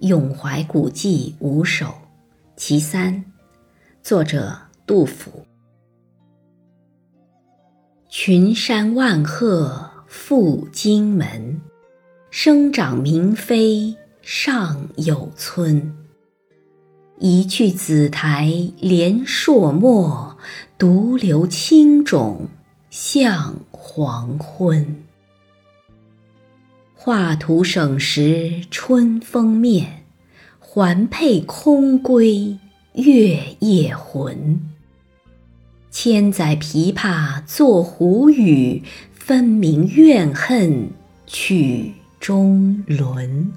咏怀古迹五首其三，作者杜甫。群山万壑赴荆门，生长明妃尚有村。一去紫台连朔漠，独留青冢向黄昏。画图省时春风面，环佩空归月夜魂。千载琵琶作胡语，分明怨恨曲中伦。